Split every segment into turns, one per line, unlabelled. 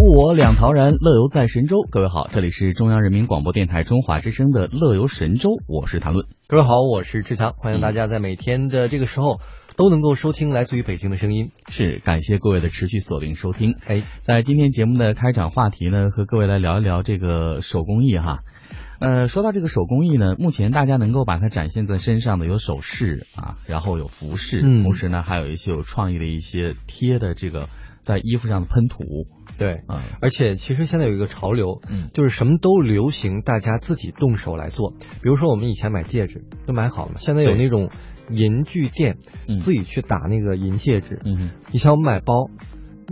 物我两陶然，乐游在神州。各位好，这里是中央人民广播电台中华之声的《乐游神州》，我是谭论。
各位好，我是志强，欢迎大家在每天的这个时候都能够收听来自于北京的声音。
是，感谢各位的持续锁定收听。
哎，
在今天节目的开场话题呢，和各位来聊一聊这个手工艺哈。呃，说到这个手工艺呢，目前大家能够把它展现在身上的有首饰啊，然后有服饰，
嗯
同时呢还有一些有创意的一些贴的这个在衣服上的喷涂。
对，
啊，
而且其实现在有一个潮流，
嗯
就是什么都流行，大家自己动手来做。比如说我们以前买戒指都买好了嘛，现在有那种银具店，
嗯
自己去打那个银戒指。
嗯哼，
以前我们买包，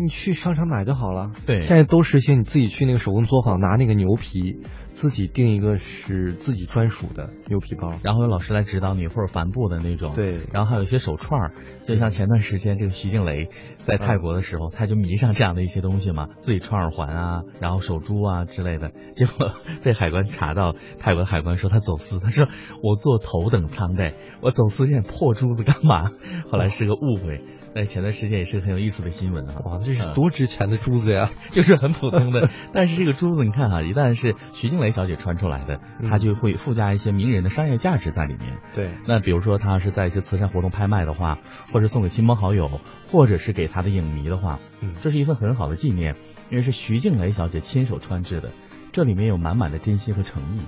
你去商场买就好了。
对
现在都实行你自己去那个手工作坊拿那个牛皮，自己定一个是自己专属的牛皮包。
然后有老师来指导你，或者帆布的那种。
对
然后还有一些手串儿，就像前段时间这个徐静蕾在泰国的时候，他就迷上这样的一些东西嘛，自己串耳环啊，然后手珠啊之类的，结果被海关查到，泰国海关说他走私，他说我坐头等舱的，我走私这点破珠子干嘛？后来是个误会，但是前段时间也是很有意思的新闻啊。
哇，这是
嗯
多值钱的珠子呀！
就是很普通的，但是这个珠子你看哈、一旦是徐静蕾小姐穿出来的，
嗯
它就会附加一些名人的商业价值在里面。
对，
那比如说他是在一些慈善活动拍卖的话，或者送给亲朋好友，或者是给她的影迷的话，
嗯
这是一份很好的纪念，因为是徐静蕾小姐亲手穿制的，这里面有满满的真心和诚意，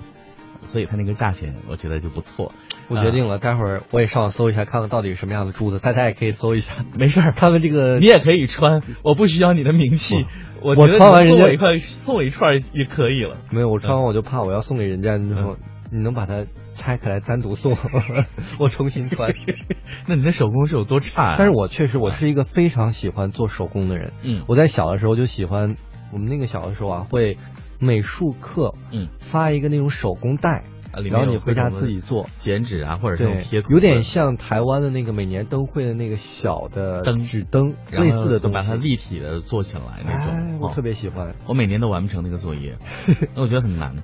所以它那个价钱我觉得就不错。
我决定了，待会儿我也上网搜一下，看看到底是什么样的珠子，大家也可以搜一下，
没事儿，
看看这个
你也可以穿，我不需要你的名气，我
我
觉得
穿完人家
送我一块送我一串儿也可以了。
没有，我穿完我就怕我要送给人家之后，你能把它拆开来单独送，我重新穿。
那你的手工是有多差、啊？
但是我确实我是一个非常喜欢做手工的人，
嗯
我在小的时候就喜欢，我们那个小的时候啊会美术课
嗯
发一个那种手工袋，
啊，里面
然后你回家自己做。
剪纸啊，或者是那种贴，图
有点像台湾的那个每年灯会的那个小的
灯
纸灯类似的东西，
把它立体的做起来那种。
哎，我
哦
特别喜欢，
我每年都完不成那个作业，那我觉得很难。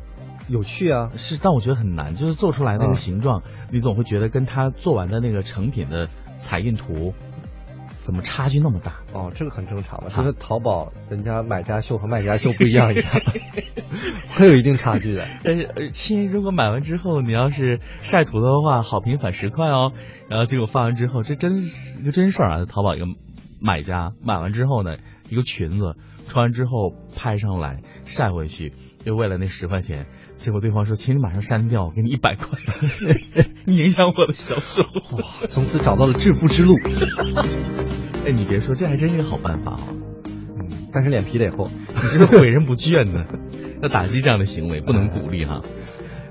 有趣啊。
是，但我觉得很难，就是做出来那个
嗯
形状，你总会觉得跟他做完的那个成品的彩印图，怎么差距那么大？
哦，这个很正常嘛，
啊
就是淘宝人家买家秀和卖家秀不一样一样，会有一定差距的。
但是，呃亲，如果买完之后你要是晒图的话，好评返十块哦。然后结果发完之后，这真是一个真事儿啊！淘宝一个买家买完之后呢，一个裙子穿完之后拍上来晒回去，就为了那十块钱。结果对方说：“请你马上删掉，我给你一百块，你影响我的销售。”
哇，从此找到了致富之路。
哎，你别说，这还真是个好办法啊！
嗯，但是脸皮得厚。
你这个毁人不倦呢，要打击这样的行为，不能鼓励哈。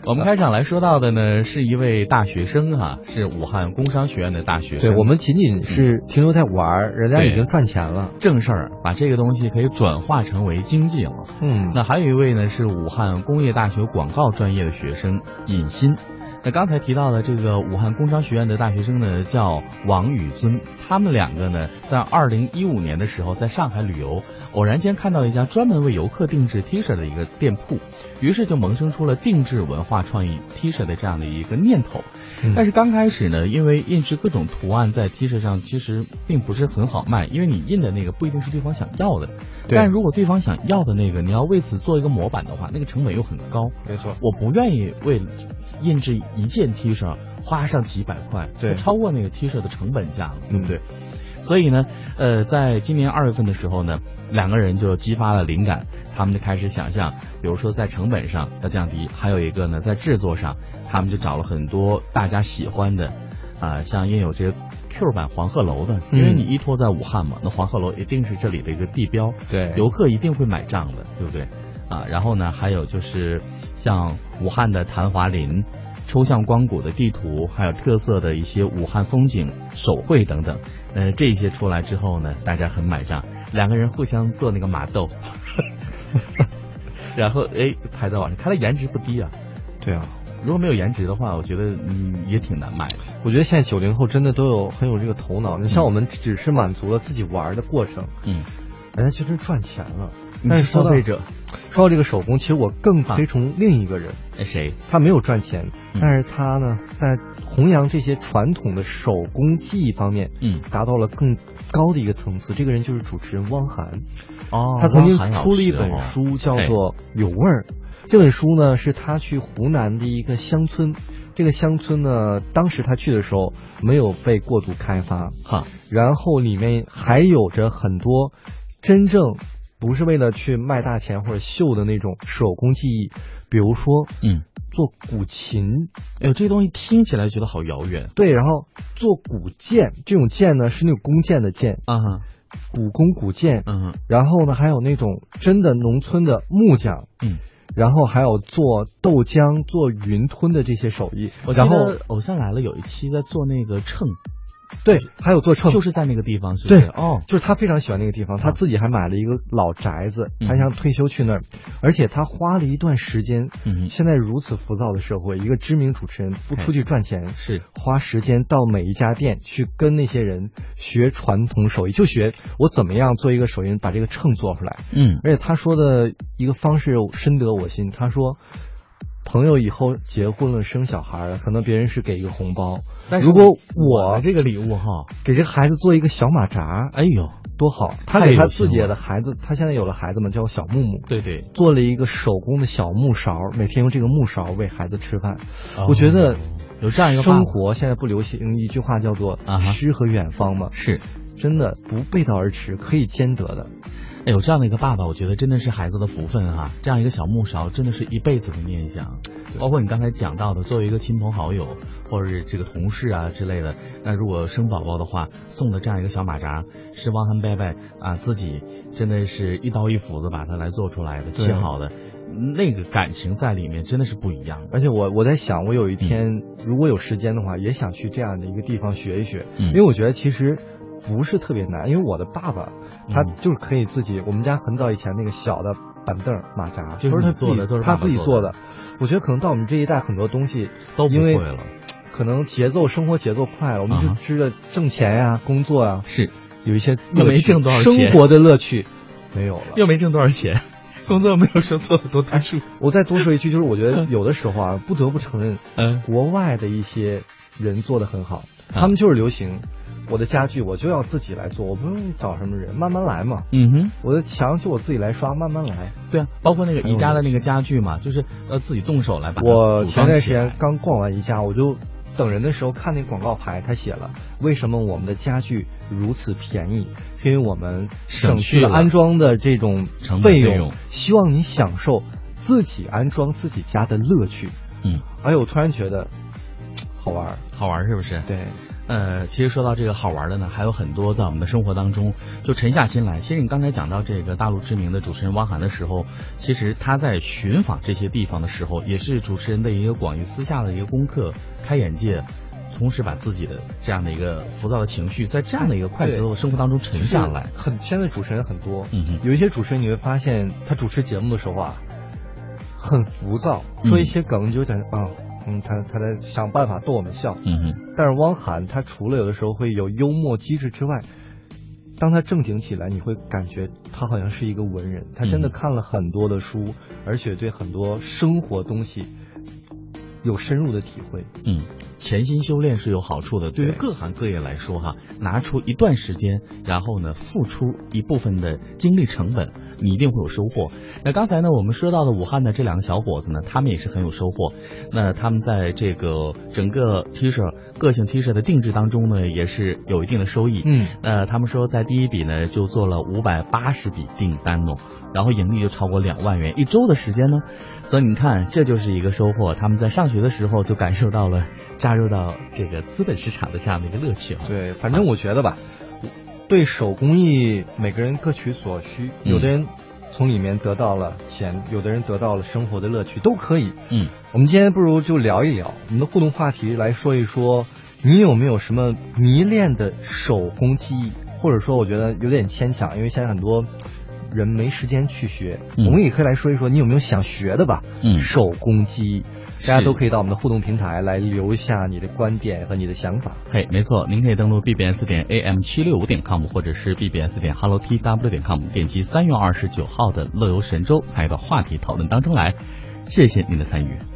我们开场来说到的呢，是一位大学生哈，是武汉工商学院的大学生。
对我们仅仅是停留在玩儿，人家已经赚钱了。
正事儿，把这个东西可以转化成为经济了。
嗯，
那还有一位呢，是武汉工业大学广告专业的学生尹鑫。那刚才提到的这个武汉工商学院的大学生呢，叫王宇尊。他们两个呢，在二零一五年的时候，在上海旅游，偶然间看到一家专门为游客定制 T 恤的一个店铺，于是就萌生出了定制文化创意 T 恤的这样的一个念头。
嗯
但是刚开始呢，因为印制各种图案在 T 恤上，其实并不是很好卖，因为你印的那个不一定是对方想要的。
对
但如果对方想要的那个，你要为此做一个模板的话，那个成本又很高。
没错。
我不愿意为印制一件 T 恤花上几百块，
对
超过那个 T 恤的成本价了，对不对？所以呢，呃，在今年二月份的时候呢，两个人就激发了灵感，他们就开始想象，比如说在成本上要降低，还有一个呢，在制作上，他们就找了很多大家喜欢的，啊、像印有这个 Q 版黄鹤楼的，因为
嗯
你依托在武汉嘛，那黄鹤楼一定是这里的一个地标，
对
游客一定会买账的，对不对？啊，然后呢，还有就是像武汉的昙华林、抽象光谷的地图，还有特色的一些武汉风景手绘等等，呃，这些出来之后呢，大家很买账，两个人互相做那个马豆，然后哎拍到网上，看来颜值不低啊。
对啊，
如果没有颜值的话，我觉得嗯也挺难卖的。
我觉得现在九零后真的都有很有这个头脑。你像我们只是满足了自己玩的过程，
嗯，
人家其实赚钱了。但是
消费者，
说到这个手工，其实我更推崇另一个人，
哎，谁？
他没有赚钱，
嗯。
但是他呢，在弘扬这些传统的手工技艺方面，
嗯，
达到了更高的一个层次。这个人就是主持人汪涵，
哦，
他曾经出了一本书，叫做《有味儿》。这本书呢，是他去湖南的一个乡村，这个乡村呢，当时他去的时候没有被过度开发，
哈，
然后里面还有着很多真正不是为了去卖大钱或者秀的那种手工技艺，比如说
嗯，
做古琴，
哎呦，这东西听起来觉得好遥远。
对，然后做古剑，这种剑呢是那种弓箭的箭，
啊哈，
古弓古剑，
嗯。哼
然后呢还有那种真的农村的木匠，
嗯。
然后还有做豆浆、做云吞的这些手艺。然后
得《偶像来了》有一期在做那个秤，
对，还有做秤，
就是在那个地方，是不是？
对
哦，
就是他非常喜欢那个地方，他
啊
自己还买了一个老宅子，
嗯
他想退休去那儿，而且他花了一段时间。
嗯，
现在如此浮躁的社会，一个知名主持人不出去赚钱，
是，
花时间到每一家店去跟那些人学传统手艺，就学我怎么样做一个手艺人，把这个秤做出来。
嗯
而且他说的一个方式深得我心，他说。朋友以后结婚了生小孩了，可能别人是给一个红包，
但是
如果
我这个礼物哈，
给这个孩子做一个小马扎，
哎呦，
多好！他给他自己的孩子，他现在有了孩子嘛，叫小木木，
对对，
做了一个手工的小木勺，每天用这个木勺喂孩子吃饭。我觉得
哦有这样一个
生活现在不流行一句话叫做“
啊哈
诗和远方”嘛，
是。
真的不背道而驰，可以兼得的。
哎，有这样的一个爸爸，我觉得真的是孩子的福分哈、这样一个小木勺，真的是一辈子的念想。包括你刚才讲到的，作为一个亲朋好友或者是这个同事啊之类的，那如果生宝宝的话，送的这样一个小马扎，是汪涵伯伯啊自己真的是一刀一斧子把它来做出来的，
对
切好的，那个感情在里面真的是不一样。
而且我我在想，我有一天、如果有时间的话，也想去这样的一个地方学一学，
嗯
因为我觉得其实不是特别难，因为我的爸爸他
嗯
就是可以自己，我们家很早以前那个小的板凳马扎，都是他自己
做的都是
他自己做的。我觉得可能到我们这一代很多东西
都不会了，
可能节奏生活节奏快了，我们就知道挣钱呀、工作啊、
是
有一些
又没挣多少钱
生活的乐趣没有了。
又没挣多少钱，工作没有说做的多突出。
我再多说一句，就是我觉得有的时候啊，不得不承认，
嗯
国外的一些人做的很好，
啊
他们就是流行。我的家具我就要自己来做，我不用找什么人，慢慢来嘛。
嗯哼。
我的墙就我自己来刷，慢慢来。
对啊，包括那个宜家的那个家具嘛，就是要自己动手来把它
我前段时间。刚逛完宜家，我就等人的时候看那个广告牌，他写了为什么我们的家具如此便宜，是因为我们省
省去了
安装的这种费
用
希望你享受自己安装自己家的乐趣。
嗯，
哎呦，我突然觉得好玩儿。
好玩是不是？
对，
呃，其实说到这个好玩的呢，还有很多在我们的生活当中就沉下心来。其实你刚才讲到这个大陆知名的主持人汪涵的时候，其实他在寻访这些地方的时候，也是主持人的一个广义私下的一个功课，开眼界。同时把自己的这样的一个浮躁的情绪，在这样的一个快节奏的生活当中沉下来。
很现在主持人很多，有一些主持人你会发现他主持节目的时候啊，很浮躁，说一些梗你就感觉啊，嗯，他他在想办法逗我们笑。
嗯哼，
但是汪涵他除了有的时候会有幽默机智之外，当他正经起来，你会感觉他好像是一个文人，他真的
嗯。
看了很多的书，而且对很多生活东西有深入的体会。
嗯，潜心修炼是有好处的。对于各行各业来说，哈，拿出一段时间，然后呢，付出一部分的精力成本，你一定会有收获。那刚才呢，我们说到的武汉的这两个小伙子呢，他们也是很有收获。那他们在这个整个 T 恤个性 T 恤的定制当中呢，也是有一定的收益。
嗯，
那，他们说在第一笔呢就做了五百八十笔订单呢，然后盈利就超过两万元，一周的时间呢，所以你看这就是一个收获。他们在上学的时候就感受到了加入到这个资本市场的这样的一个乐趣啊。
对，反正我觉得吧，对手工艺每个人各取所需，
嗯
有的人从里面得到了钱，有的人得到了生活的乐趣，都可以。
嗯，
我们今天不如就聊一聊我们的互动话题，来说一说你有没有什么迷恋的手工技艺，或者说我觉得有点牵强，因为现在很多人没时间去学，
嗯
我们也可以来说一说你有没有想学的吧，
嗯
手工技艺。大家都可以到我们的互动平台来留下你的观点和你的想法。
嘿，没错，您可以登录 bbs 点 am 七六五点 com 或者是 bbs 点 hello tw 点 com，点击三月二十九号的乐游神州参与到话题讨论当中来。谢谢您的参与。